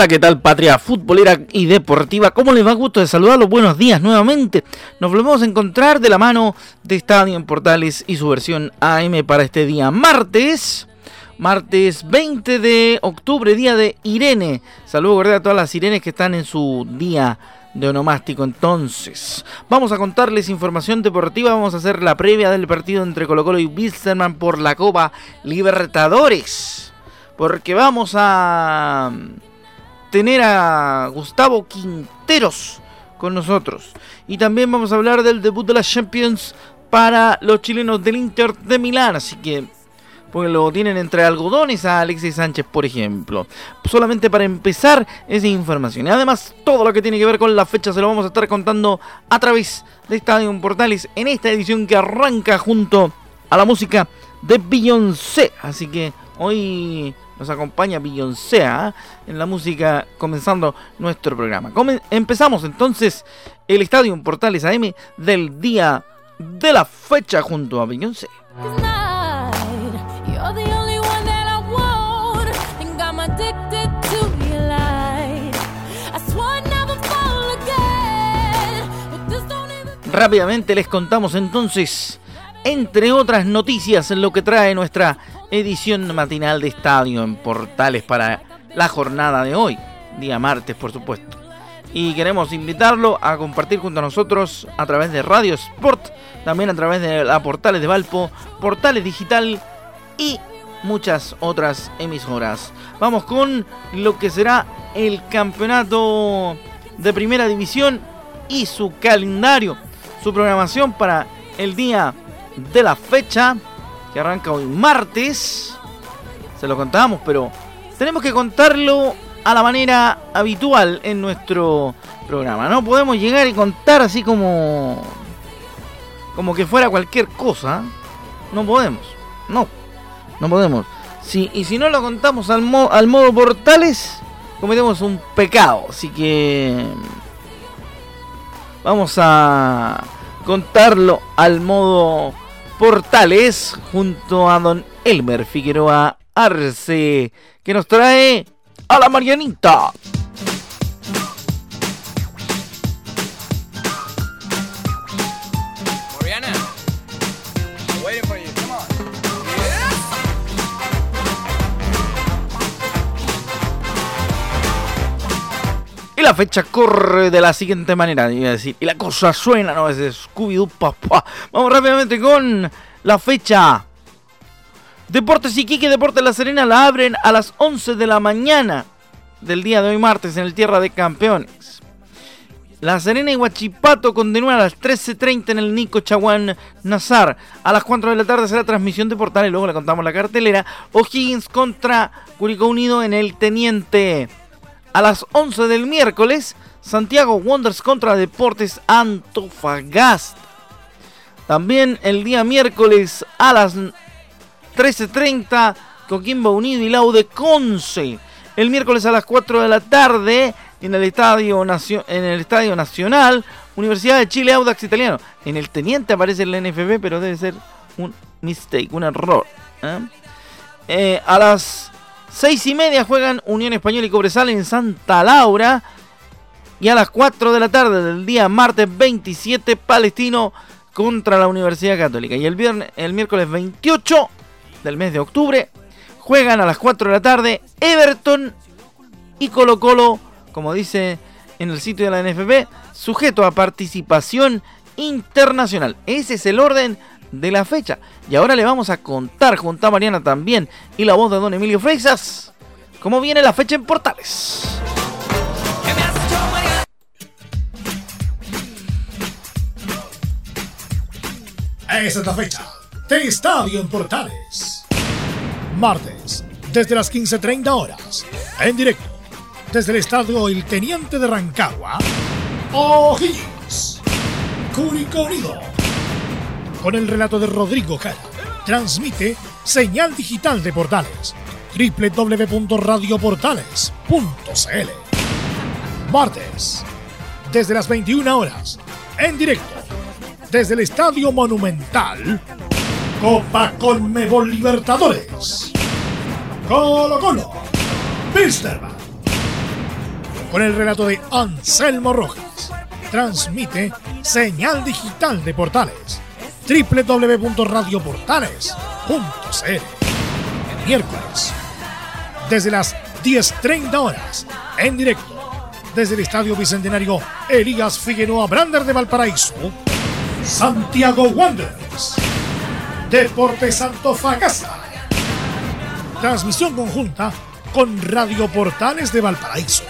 Hola, ¿qué tal patria futbolera y deportiva? ¿Cómo les va? Gusto de saludarlos. Buenos días nuevamente. Nos volvemos a encontrar de la mano de Estadio en Portales y su versión AM para este día martes. Martes 20 de octubre, día de Irene. Saludos a todas las Irenes que están en su día de onomástico entonces. Vamos a contarles información deportiva, vamos a hacer la previa del partido entre Colo Colo y Wilstermann por la Copa Libertadores. Porque vamos a tener a Gustavo Quinteros con nosotros. Y también vamos a hablar del debut de las Champions para los chilenos del Inter de Milán. Así que pues lo tienen entre algodones a Alexis Sánchez, por ejemplo. Solamente para empezar esa información. Y además, todo lo que tiene que ver con la fecha se lo vamos a estar contando a través de Estadio Portales en esta edición que arranca junto a la música de Beyoncé. Así que hoy nos acompaña Beyoncé ¿ah? en la música comenzando nuestro programa. empezamos entonces el Estadio Portales AM del día de la fecha junto a Beyoncé. Rápidamente les contamos entonces, entre otras noticias, lo que trae nuestra edición matinal de estadio en Portales para la jornada de hoy, día martes por supuesto. Y queremos invitarlo a compartir junto a nosotros a través de Radio Sport, también a través de la Portales de Valpo, Portales Digital y muchas otras emisoras. Vamos con lo que será el campeonato de primera división y su calendario, su programación para el día de la fecha que arranca hoy martes. Se lo contamos, pero tenemos que contarlo a la manera habitual en nuestro programa. No podemos llegar y contar así como como que fuera cualquier cosa. No podemos. No. No podemos. Si, y si no lo contamos al, al modo portales, cometemos un pecado. Así que vamos a contarlo al modo Portales junto a don Elmer Figueroa Arce, que nos trae a la Marianita. La fecha corre de la siguiente manera, iba a decir. Y la cosa suena, no es Scooby-Doo, papá. Vamos rápidamente con la fecha. Deportes Iquique, Deportes La Serena la abren a las 11 de la mañana del día de hoy martes en el Tierra de Campeones. La Serena y Huachipato continúan a las 13.30 en el Nico Chaguán Nazar. A las 4 de la tarde será transmisión de portales, luego le contamos la cartelera. O'Higgins contra Curicó Unido en el Teniente. A las 11 del miércoles, Santiago Wonders contra Deportes Antofagasta. También el día miércoles a las 13.30, Coquimbo Unido y Laude Conce. El miércoles a las 4 de la tarde, en el Estadio, en el Estadio Nacional, Universidad de Chile Audax Italiano. En el Teniente aparece el NFB, pero debe ser un mistake, un error. ¿eh? Eh, a las Seis y media juegan Unión Española y Cobresal en Santa Laura. Y a las 4 de la tarde del día martes 27, Palestino contra la Universidad Católica. Y el, viernes, el miércoles 28 del mes de octubre juegan a las 4 de la tarde Everton y Colo Colo, como dice en el sitio de la NFP, sujeto a participación internacional. Ese es el orden de la fecha. Y ahora le vamos a contar junto a Mariana también y la voz de don Emilio Freixas cómo viene la fecha en Portales. Esa es la fecha de Estadio en Portales. Martes, desde las 15.30 horas, en directo, desde el Estadio El Teniente de Rancagua, O'Higgins, Curicó Unido, con el relato de Rodrigo Jara, transmite señal digital de Portales, www.radioportales.cl. Martes, desde las 21 horas, en directo, desde el Estadio Monumental, Copa Conmebol Libertadores. Colo Colo, Misterman. Con el relato de Anselmo Rojas, transmite señal digital de Portales www.radioportales.cl. Miércoles, desde las 10.30 horas, en directo, desde el Estadio Bicentenario Elías Figueroa Brander de Valparaíso, Santiago Wanderers, Deportes Antofagasta. Transmisión conjunta con Radio Portales de Valparaíso.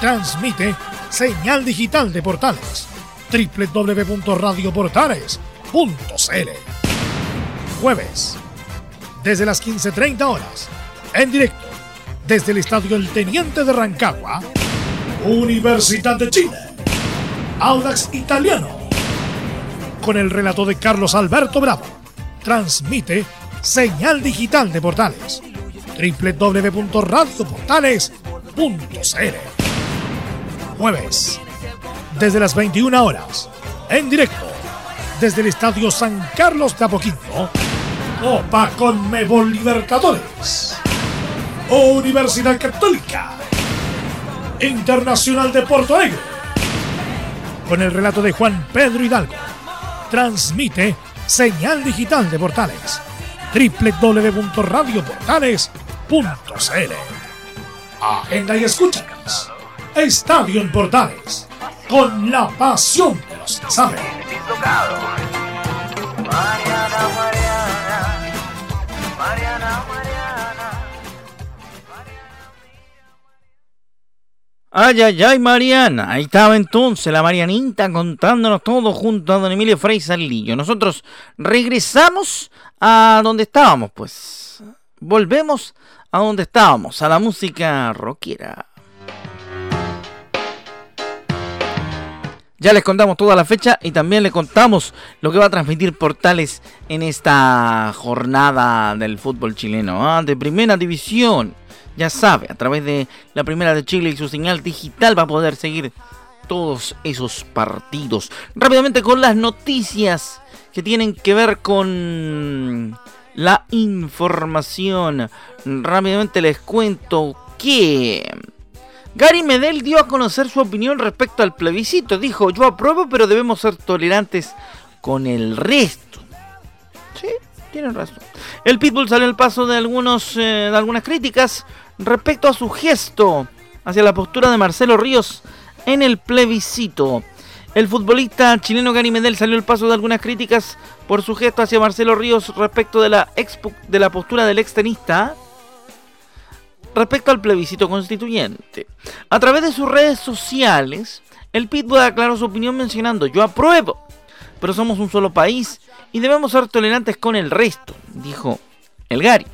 Transmite señal digital de Portales Jueves, desde las 15.30 horas, en directo, desde el Estadio El Teniente de Rancagua, Universidad de Chile, Audax Italiano, con el relato de Carlos Alberto Bravo, transmite señal digital de Portales, www.radioportales.cl. Jueves, desde las 21 horas, en directo, desde el Estadio San Carlos de Apoquindo, Copa Conmebol Libertadores, Universidad Católica, Internacional de Porto Alegre, con el relato de Juan Pedro Hidalgo, transmite señal digital de Portales, www.radioportales.cl. Agenda y escúchanos. Estadio en Portales. Con la pasión de los que saben. Mariana, Mariana, Mariana, Mariana. Ay, ay, ay, Mariana. Ahí estaba entonces la Marianita contándonos todo junto a don Emilio Frey Salillo. Nosotros regresamos a donde estábamos, pues. Volvemos a donde estábamos, a la música rockera. Ya les contamos toda la fecha y también les contamos lo que va a transmitir Portales en esta jornada del fútbol chileno, ¿ah? de primera división. Ya sabe, a través de la primera de Chile y su señal digital va a poder seguir todos esos partidos. Rápidamente con las noticias que tienen que ver con la información. Rápidamente les cuento que Gary Medel dio a conocer su opinión respecto al plebiscito. Dijo, yo apruebo, pero debemos ser tolerantes con el resto. Sí, tienen razón. El Pitbull salió al paso de, algunos, eh, de algunas críticas respecto a su gesto hacia la postura de Marcelo Ríos en el plebiscito. El futbolista chileno Gary Medel salió al paso de algunas críticas por su gesto hacia Marcelo Ríos respecto de la, de la postura del extenista respecto al plebiscito constituyente. A través de sus redes sociales, el Pitbull aclaró su opinión mencionando, yo apruebo, pero somos un solo país y debemos ser tolerantes con el resto, dijo el Gary.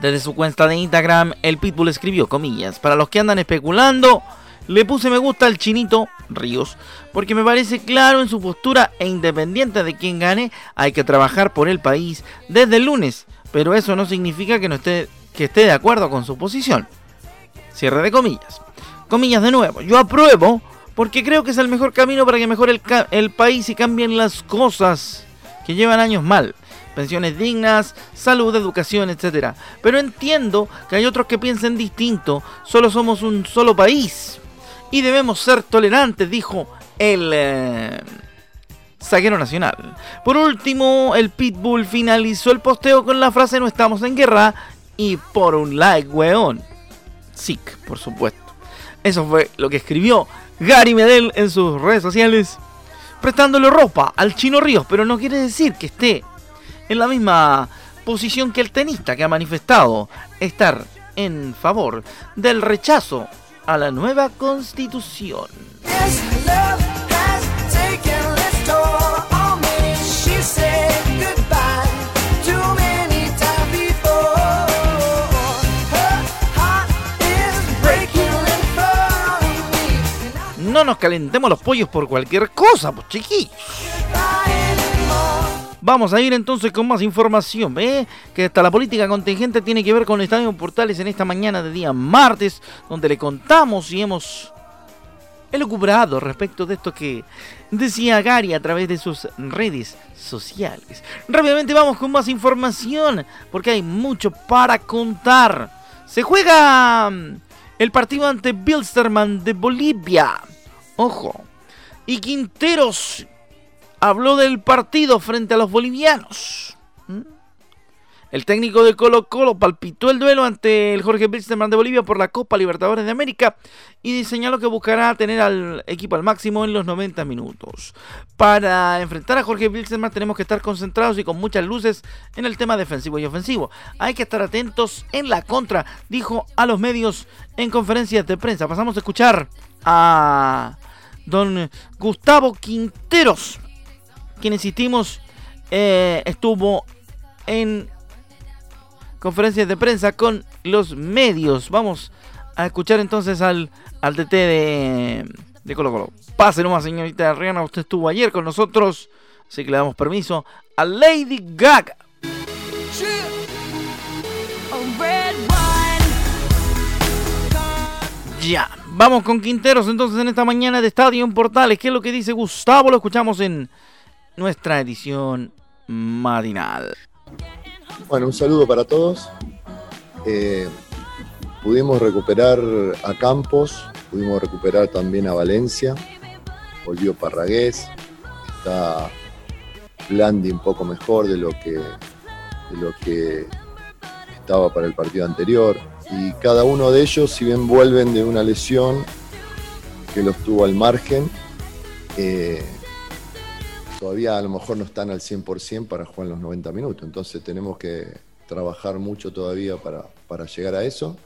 Desde su cuenta de Instagram, el Pitbull escribió, comillas, para los que andan especulando, le puse me gusta al chinito Ríos, porque me parece claro en su postura e independiente de quien gane, hay que trabajar por el país desde el lunes, pero eso no significa que no esté que esté de acuerdo con su posición. Cierre de comillas. Comillas de nuevo. Yo apruebo porque creo que es el mejor camino para que mejore el, país y cambien las cosas que llevan años mal. Pensiones dignas, salud, educación, etc. Pero entiendo que hay otros que piensen distinto. Solo somos un solo país. Y debemos ser tolerantes, dijo el... Eh, nacional. Por último, el Pitbull finalizó el posteo con la frase no estamos en guerra y por un like, weón. Sick, por supuesto. Eso fue lo que escribió Gary Medel en sus redes sociales. prestándole ropa al Chino Ríos, pero no quiere decir que esté en la misma posición que el tenista que ha manifestado estar en favor del rechazo a la nueva constitución. No nos calentemos los pollos por cualquier cosa, pues chiquillos. Vamos a ir entonces con más información. ¿eh? Que hasta la política contingente tiene que ver con el Estadio Portales en esta mañana de día martes, donde le contamos y hemos elucubrado respecto de esto que decía Gary a través de sus redes sociales. Rápidamente vamos con más información, porque hay mucho para contar. Se juega mm, el partido ante Bilsterman de Bolivia. Ojo. Y Quinteros habló del partido frente a los bolivianos. ¿Mm? El técnico de Colo Colo palpitó el duelo ante el Jorge Wilstermann de Bolivia por la Copa Libertadores de América y señaló que buscará tener al equipo al máximo en los 90 minutos. Para enfrentar a Jorge Wilstermann tenemos que estar concentrados y con muchas luces en el tema defensivo y ofensivo. Hay que estar atentos en la contra, dijo a los medios en conferencias de prensa. Pasamos a escuchar a don Gustavo Quinteros quien insistimos eh, estuvo en conferencias de prensa con los medios. Vamos a escuchar entonces al, al DT de, de Colo Colo. Pase nomás, señorita Rihanna, usted estuvo ayer con nosotros, así que le damos permiso a Lady Gaga. Ya, vamos con Quinteros entonces en esta mañana de Estadio en Portales. ¿Qué es lo que dice Gustavo? Lo escuchamos en nuestra edición matinal. Bueno, un saludo para todos. Eh, pudimos recuperar a Campos, pudimos recuperar también a Valencia, volvió Parragués, está Blandi un poco mejor de lo que, de lo que estaba para el partido anterior. Y cada uno de ellos, si bien vuelven de una lesión que los tuvo al margen, eh, todavía a lo mejor no están al 100% para jugar los 90 minutos. Entonces tenemos que trabajar mucho todavía para, llegar a eso,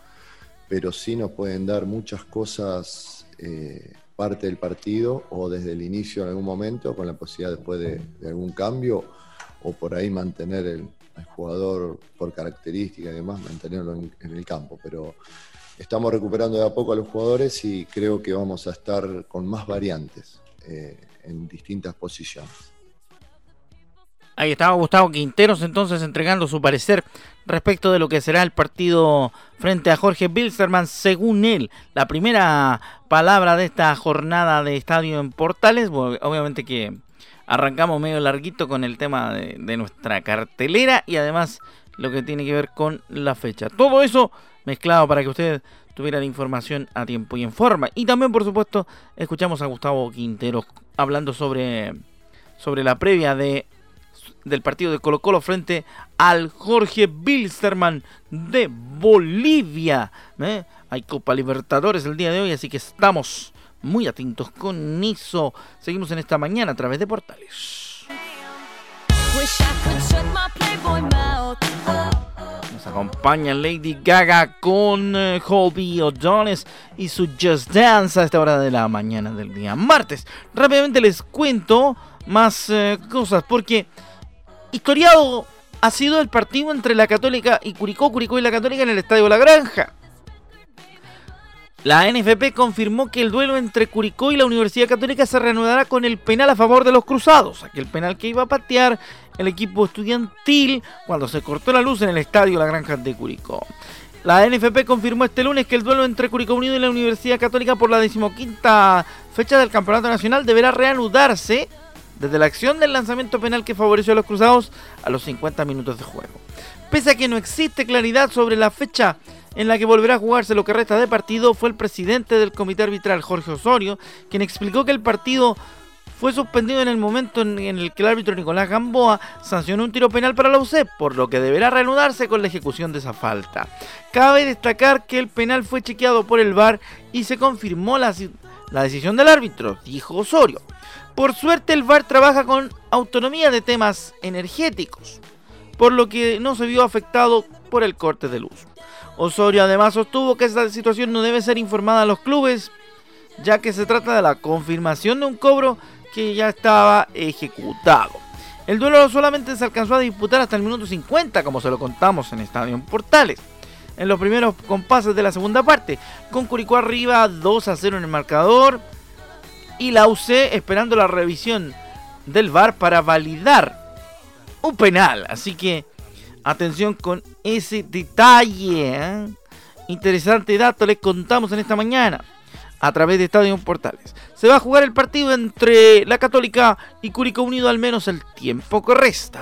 pero sí nos pueden dar muchas cosas eh, parte del partido o desde el inicio en algún momento con la posibilidad después de, algún cambio o por ahí mantener el, jugador por característica y demás, mantenerlo en, el campo. Pero estamos recuperando de a poco a los jugadores y creo que vamos a estar con más variantes. Eh, en distintas posiciones. Ahí estaba Gustavo Quinteros entonces entregando su parecer respecto de lo que será el partido frente a Jorge Bilsterman. Según él, la primera palabra de esta jornada de estadio en Portales, obviamente que arrancamos medio larguito con el tema de, nuestra cartelera y además lo que tiene que ver con la fecha. Todo eso mezclado para que usted tuviera la información a tiempo y en forma. Y también, por supuesto, escuchamos a Gustavo Quintero hablando sobre, sobre la previa de, del partido de Colo Colo frente al Jorge Bilsterman de Bolivia. ¿eh? Hay Copa Libertadores el día de hoy, así que estamos muy atentos con eso. Seguimos en esta mañana a través de Portales. Nos acompaña Lady Gaga con uh, Colby O'Donis y su Just Dance a esta hora de la mañana del día martes. Rápidamente les cuento más eh, cosas porque historiado ha sido el partido entre la Católica y Curicó, Curicó y la Católica en el Estadio La Granja. La NFP confirmó que el duelo entre Curicó y la Universidad Católica se reanudará con el penal a favor de los cruzados, aquel penal que iba a patear el equipo estudiantil cuando se cortó la luz en el estadio La Granja de Curicó. La NFP confirmó este lunes que el duelo entre Curicó Unido y la Universidad Católica por la decimoquinta fecha del Campeonato Nacional deberá reanudarse desde la acción del lanzamiento penal que favoreció a los cruzados a los 50 minutos de juego. Pese a que no existe claridad sobre la fecha en la que volverá a jugarse lo que resta de partido fue el presidente del comité arbitral, Jorge Osorio, quien explicó que el partido fue suspendido en el momento en, el que el árbitro Nicolás Gamboa sancionó un tiro penal para la UCEP, por lo que deberá reanudarse con la ejecución de esa falta. Cabe destacar que el penal fue chequeado por el VAR y se confirmó la, decisión del árbitro, dijo Osorio. Por suerte el VAR trabaja con autonomía de temas energéticos, por lo que no se vio afectado por el corte de luz. Osorio además sostuvo que esta situación no debe ser informada a los clubes, ya que se trata de la confirmación de un cobro que ya estaba ejecutado. El duelo solamente se alcanzó a disputar hasta el minuto 50, como se lo contamos en Estadio Portales. En los primeros compases de la segunda parte, con Curicó arriba 2 a 0 en el marcador y la UC esperando la revisión del VAR para validar un penal. Así que atención con ese detalle. ¿eh? Interesante dato les contamos en esta mañana a través de Estadio Portales. Se va a jugar el partido entre la Católica y Curicó Unido al menos el tiempo que resta.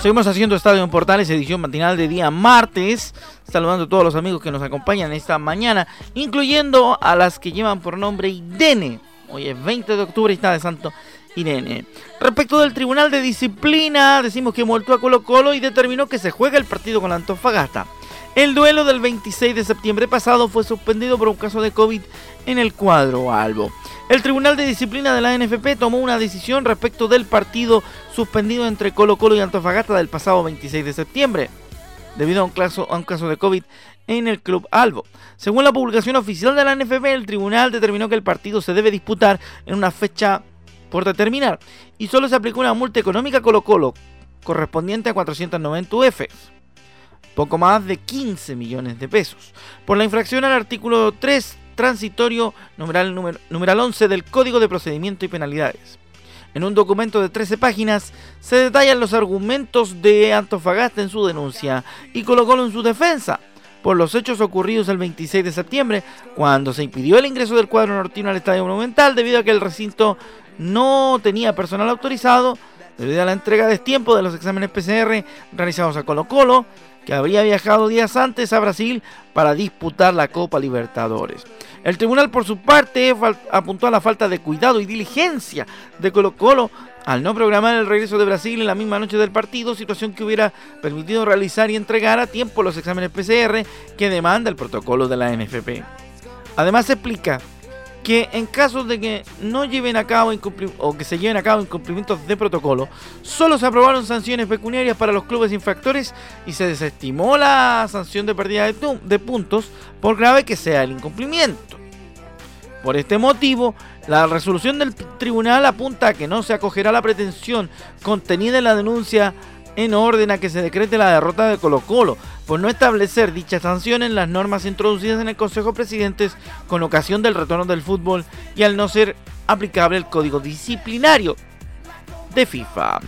Seguimos haciendo Estadio en Portales, edición matinal de día martes. Saludando a todos los amigos que nos acompañan esta mañana, incluyendo a las que llevan por nombre Irene. Hoy es 20 de octubre y está de Santo Irene. Respecto del Tribunal de Disciplina, decimos que multó a Colo Colo y determinó que se juegue el partido con la Antofagasta. El duelo del 26 de septiembre pasado fue suspendido por un caso de COVID en el cuadro albo. El Tribunal de Disciplina de la NFP tomó una decisión respecto del partido suspendido entre Colo Colo y Antofagasta del pasado 26 de septiembre, debido a un caso, de COVID en el Club Albo. Según la publicación oficial de la NFP, el tribunal determinó que el partido se debe disputar en una fecha por determinar y solo se aplicó una multa económica a Colo Colo correspondiente a 490 UF, poco más de 15 millones de pesos, por la infracción al artículo 3 transitorio numeral, numeral 11 del Código de Procedimiento y Penalidades. En un documento de 13 páginas se detallan los argumentos de Antofagasta en su denuncia y colocó en su defensa por los hechos ocurridos el 26 de septiembre, cuando se impidió el ingreso del cuadro nortino al Estadio Monumental debido a que el recinto no tenía personal autorizado, debido a la entrega de tiempo de los exámenes PCR realizados a Colo Colo, que habría viajado días antes a Brasil para disputar la Copa Libertadores. El tribunal, por su parte, apuntó a la falta de cuidado y diligencia de Colo Colo al no programar el regreso de Brasil en la misma noche del partido, situación que hubiera permitido realizar y entregar a tiempo los exámenes PCR que demanda el protocolo de la NFP. Además, explica que en caso de que no lleven a cabo o que se lleven a cabo incumplimientos de protocolo, solo se aprobaron sanciones pecuniarias para los clubes infractores y se desestimó la sanción de pérdida de, de puntos por grave que sea el incumplimiento. Por este motivo, la resolución del tribunal apunta a que no se acogerá la pretensión contenida en la denuncia en orden a que se decrete la derrota de Colo Colo, por no establecer dicha sanción en las normas introducidas en el Consejo de Presidentes con ocasión del retorno del fútbol y al no ser aplicable el código disciplinario de FIFA.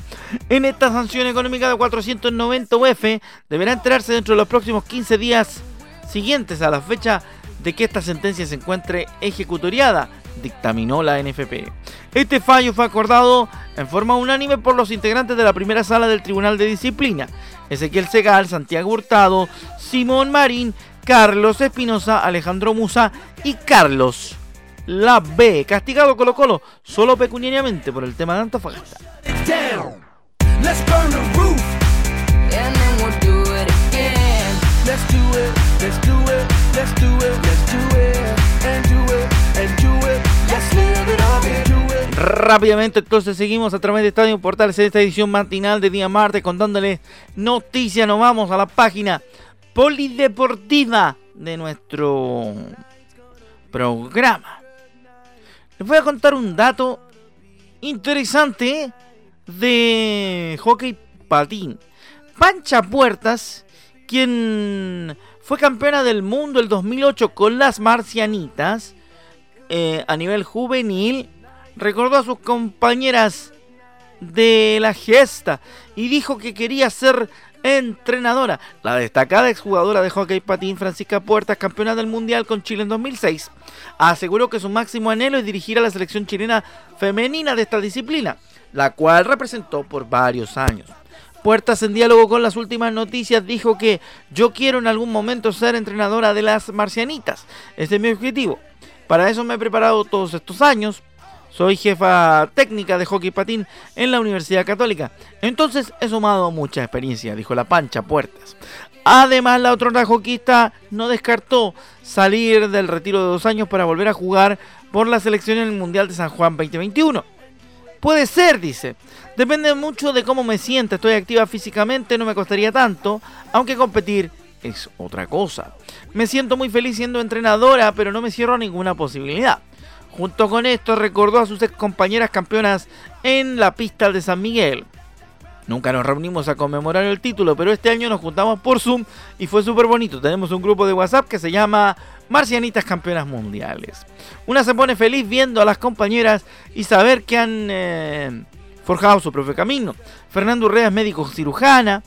En esta sanción económica de 490 UF deberá enterarse dentro de los próximos 15 días siguientes a la fecha de que esta sentencia se encuentre ejecutoriada dictaminó la NFP. Este fallo fue acordado en forma unánime por los integrantes de la primera sala del Tribunal de Disciplina, Ezequiel Segal, Santiago Hurtado, Simón Marín, Carlos Espinosa, Alejandro Musa y Carlos La B, castigado Colo Colo solo pecuniariamente por el tema de Antofagasta. Rápidamente entonces seguimos a través de Estadio Portales en esta edición matinal de día martes contándoles noticias. Nos vamos a la página polideportiva de nuestro programa. Les voy a contar un dato interesante de hockey patín. Pancha Puertas, quien fue campeona del mundo el 2008 con las Marcianitas eh, a nivel juvenil, recordó a sus compañeras de la gesta y dijo que quería ser entrenadora. La destacada exjugadora de hockey patín Francisca Puertas, campeona del mundial con Chile en 2006, aseguró que su máximo anhelo es dirigir a la selección chilena femenina de esta disciplina, la cual representó por varios años. Puertas en diálogo con las últimas noticias dijo que yo quiero en algún momento ser entrenadora de las marcianitas. Ese es mi objetivo. Para eso me he preparado todos estos años Soy jefa técnica de hockey patín en la Universidad Católica. Entonces he sumado mucha experiencia, dijo la Pancha Puertas. Además, la otra hockeyista no descartó salir del retiro de dos años para volver a jugar por la selección en el Mundial de San Juan 2021. Puede ser, dice. Depende mucho de cómo me sienta. Estoy activa físicamente, no me costaría tanto, aunque competir es otra cosa. Me siento muy feliz siendo entrenadora, pero no me cierro a ninguna posibilidad. Junto con esto recordó a sus ex compañeras campeonas en la pista de San Miguel. Nunca nos reunimos a conmemorar el título, pero este año nos juntamos por Zoom y fue súper bonito. Tenemos un grupo de WhatsApp que se llama Marcianitas Campeonas Mundiales. Una se pone feliz viendo a las compañeras y saber que han eh, forjado su propio camino. Fernando Urrea es médico cirujana,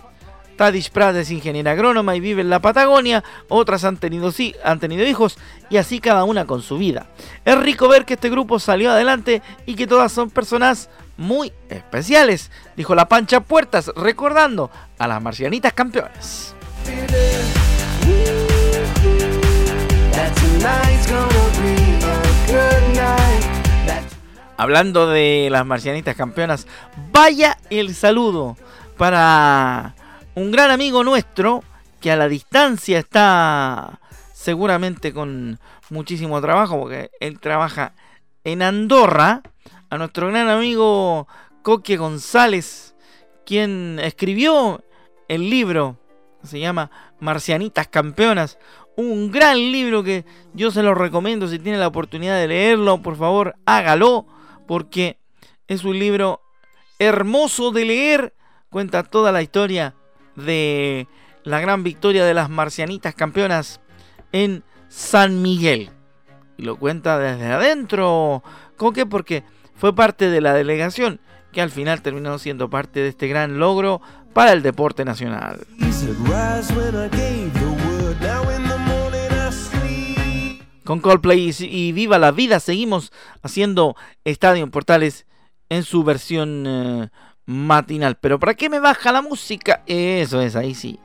Tadish Prat es ingeniera agrónoma y vive en la Patagonia, otras han tenido, sí, han tenido hijos y así cada una con su vida. Es rico ver que este grupo salió adelante y que todas son personas muy especiales, dijo la Pancha Puertas, recordando a las marcianitas campeonas. Hablando de las marcianitas campeonas, vaya el saludo para un gran amigo nuestro que a la distancia está seguramente con muchísimo trabajo porque él trabaja en Andorra, a nuestro gran amigo Coque González, quien escribió el libro, se llama Marcianitas Campeonas, un gran libro que yo se lo recomiendo si tiene la oportunidad de leerlo, por favor hágalo, porque es un libro hermoso de leer, cuenta toda la historia de la gran victoria de las marcianitas campeonas en San Miguel. Y lo cuenta desde adentro, Coque, porque fue parte de la delegación que al final terminó siendo parte de este gran logro para el deporte nacional. Con Coldplay y Viva la Vida seguimos haciendo Estadio Portales en su versión eh, matinal. Pero ¿para qué me baja la música? Eso es, ahí sí.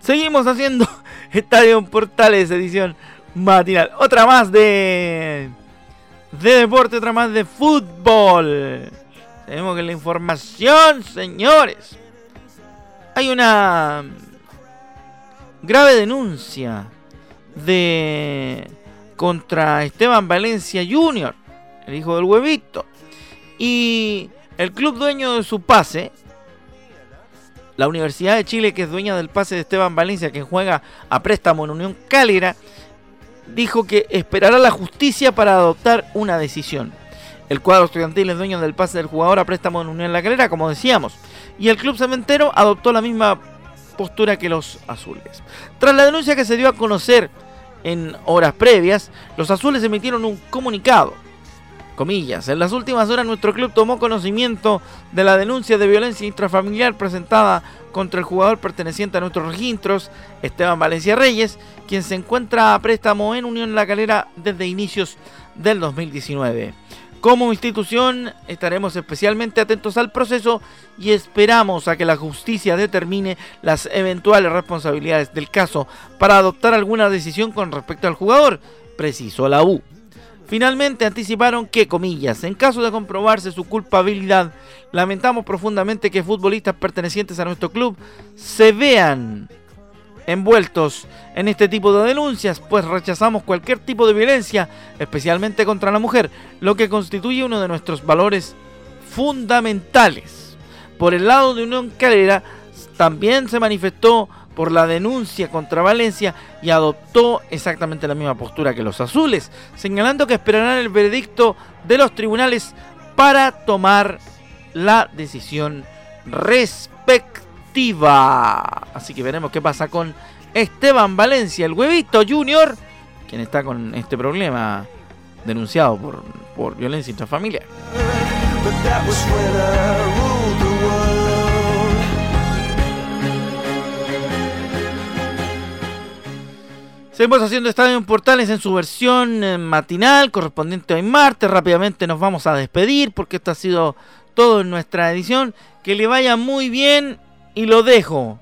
Seguimos haciendo Estadio Portales edición matinal. Otra más de de deporte, otra más de fútbol. Tenemos que la información, señores. Hay una grave denuncia de contra Esteban Valencia Jr., el hijo del huevito. Y el club dueño de su pase, la Universidad de Chile, que es dueña del pase de Esteban Valencia, que juega a préstamo en Unión Cálera, dijo que esperará la justicia para adoptar una decisión. El cuadro estudiantil es dueño del pase del jugador a préstamo en Unión La Calera, como decíamos. Y el club cementero adoptó la misma postura que los azules. Tras la denuncia que se dio a conocer en horas previas, los azules emitieron un comunicado. En las últimas horas nuestro club tomó conocimiento de la denuncia de violencia intrafamiliar presentada contra el jugador perteneciente a nuestros registros, Esteban Valencia Reyes, quien se encuentra a préstamo en Unión La Calera desde inicios del 2019. Como institución estaremos especialmente atentos al proceso y esperamos a que la justicia determine las eventuales responsabilidades del caso para adoptar alguna decisión con respecto al jugador, precisó la U. Finalmente anticiparon que, comillas, en caso de comprobarse su culpabilidad, lamentamos profundamente que futbolistas pertenecientes a nuestro club se vean envueltos en este tipo de denuncias, pues rechazamos cualquier tipo de violencia, especialmente contra la mujer, lo que constituye uno de nuestros valores fundamentales. Por el lado de Unión Calera, también se manifestó por la denuncia contra Valencia y adoptó exactamente la misma postura que los azules, señalando que esperarán el veredicto de los tribunales para tomar la decisión respectiva. Así que veremos qué pasa con Esteban Valencia, el huevito junior, quien está con este problema denunciado por, por violencia intrafamiliar. Seguimos haciendo Estadio en Portales en su versión eh, matinal correspondiente hoy martes. Rápidamente nos vamos a despedir porque esto ha sido todo en nuestra edición. Que le vaya muy bien y lo dejo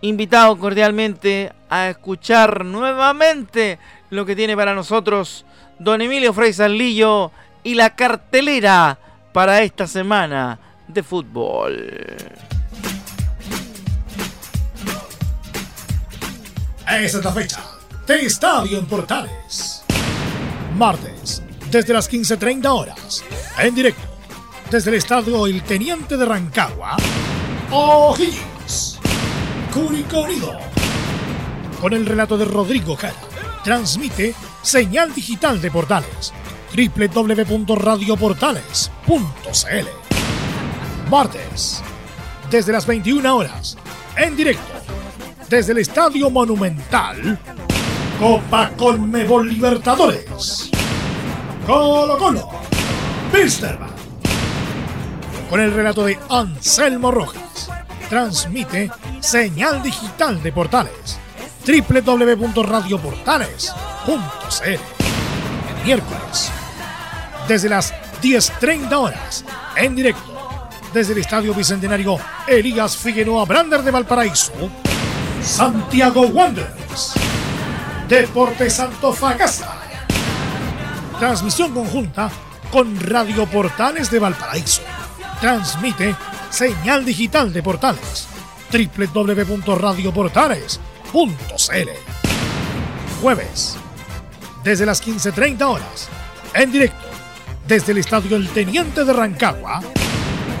invitado cordialmente a escuchar nuevamente lo que tiene para nosotros don Emilio Frey Salillo y la cartelera para esta semana de fútbol. Es la fecha de Estadio en Portales. Martes, desde las 15.30 horas, en directo, desde el Estadio El Teniente de Rancagua, O'Higgins, Curicó Unido, con el relato de Rodrigo Jara, transmite señal digital de Portales, www.radioportales.cl. Martes, desde las 21 horas, en directo, desde el Estadio Monumental, Copa Conmebol Libertadores. Colo Colo, Misterman. Con el relato de Anselmo Rojas, transmite señal digital de Portales, www.radioportales.cl. Miércoles, desde las 10.30 horas, en directo, desde el Estadio Bicentenario Elías Figueroa Brander de Valparaíso, Santiago Wanderers, Deportes Antofagasta. Transmisión conjunta con Radio Portales de Valparaíso. Transmite señal digital de Portales www.radioportales.cl. Jueves, desde las 15.30 horas, en directo, desde el Estadio El Teniente de Rancagua,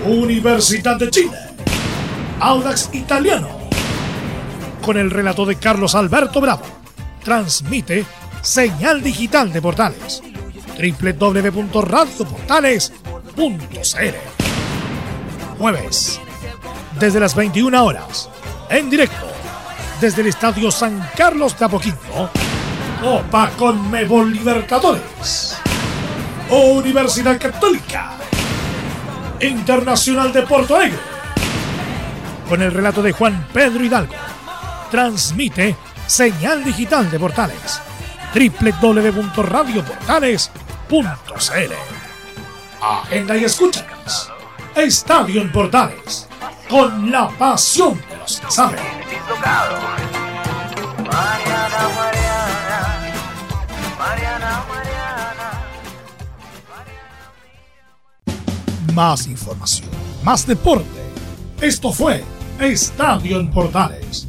Universidad de Chile, Audax Italiano, con el relato de Carlos Alberto Bravo, transmite señal digital de Portales, www.radioportales.cl. Jueves, desde las 21 horas, en directo, desde el Estadio San Carlos de Apoquindo, Copa Conmebol Libertadores, Universidad Católica, Internacional de Porto Alegre, con el relato de Juan Pedro Hidalgo, transmite señal digital de Portales, www.radioportales.cl. Agenda y escúchanos. Estadio en Portales, con la pasión de los que saben. Más información, más deporte. Esto fue Estadio en Portales,